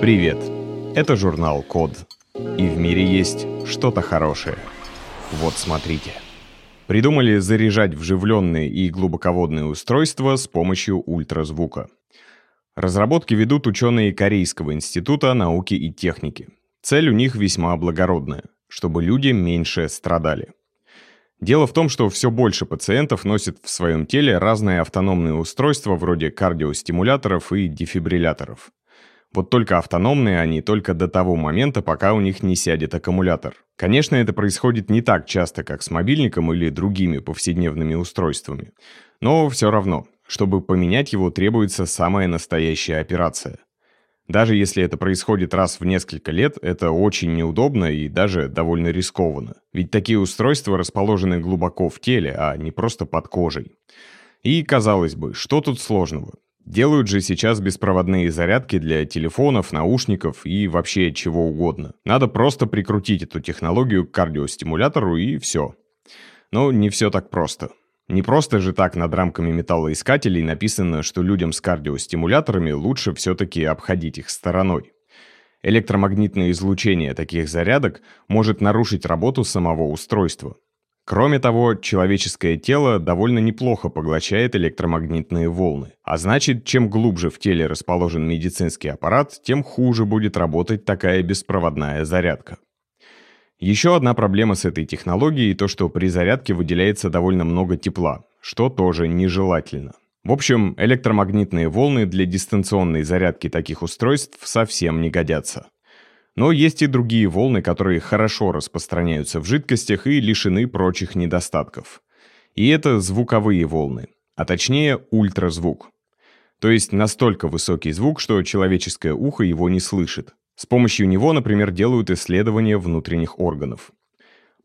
Привет! Это журнал Код. И в мире есть что-то хорошее. Вот смотрите. Придумали заряжать вживленные и глубоководные устройства с помощью ультразвука. Разработки ведут ученые Корейского института науки и техники. Цель у них весьма благородная – чтобы люди меньше страдали. Дело в том, что все больше пациентов носят в своем теле разные автономные устройства вроде кардиостимуляторов и дефибрилляторов. Вот только автономные они только до того момента, пока у них не сядет аккумулятор. Конечно, это происходит не так часто, как с мобильником или другими повседневными устройствами. Но все равно, чтобы поменять его, требуется самая настоящая операция. Даже если это происходит раз в несколько лет, это очень неудобно и даже довольно рискованно. Ведь такие устройства расположены глубоко в теле, а не просто под кожей. И, казалось бы, что тут сложного? Делают же сейчас беспроводные зарядки для телефонов, наушников и вообще чего угодно. Надо просто прикрутить эту технологию к кардиостимулятору и все. Но не все так просто. Не просто же так над рамками металлоискателей написано, что людям с кардиостимуляторами лучше все-таки обходить их стороной. Электромагнитное излучение таких зарядок может нарушить работу самого устройства. Кроме того, человеческое тело довольно неплохо поглощает электромагнитные волны. А значит, чем глубже в теле расположен медицинский аппарат, тем хуже будет работать такая беспроводная зарядка. Еще одна проблема с этой технологией – то, что при зарядке выделяется довольно много тепла, что тоже нежелательно. В общем, электромагнитные волны для дистанционной зарядки таких устройств совсем не годятся. Но есть и другие волны, которые хорошо распространяются в жидкостях и лишены прочих недостатков. И это звуковые волны, а точнее ультразвук. То есть настолько высокий звук, что человеческое ухо его не слышит. С помощью него, например, делают исследования внутренних органов.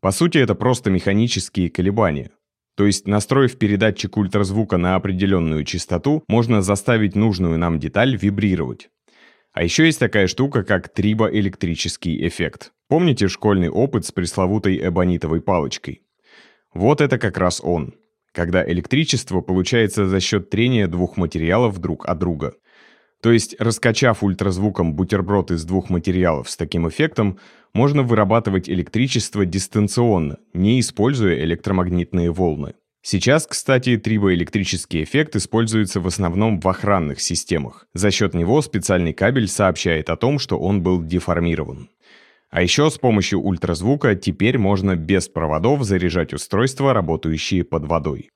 По сути, это просто механические колебания. То есть, настроив передатчик ультразвука на определенную частоту, можно заставить нужную нам деталь вибрировать. А еще есть такая штука, как трибоэлектрический эффект. Помните школьный опыт с пресловутой эбонитовой палочкой? Вот это как раз он. Когда электричество получается за счет трения двух материалов друг от друга. То есть, раскачав ультразвуком бутерброд из двух материалов с таким эффектом, можно вырабатывать электричество дистанционно, не используя электромагнитные волны. Сейчас, кстати, трибоэлектрический эффект используется в основном в охранных системах. За счет него специальный кабель сообщает о том, что он был деформирован. А еще с помощью ультразвука теперь можно без проводов заряжать устройства, работающие под водой.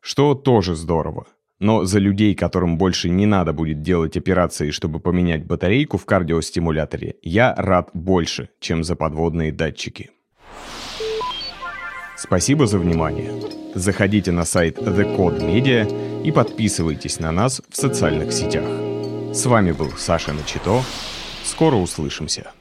Что тоже здорово. Но за людей, которым больше не надо будет делать операции, чтобы поменять батарейку в кардиостимуляторе, я рад больше, чем за подводные датчики. Спасибо за внимание. Заходите на сайт The Code Media и подписывайтесь на нас в социальных сетях. С вами был Саша Начито. Скоро услышимся.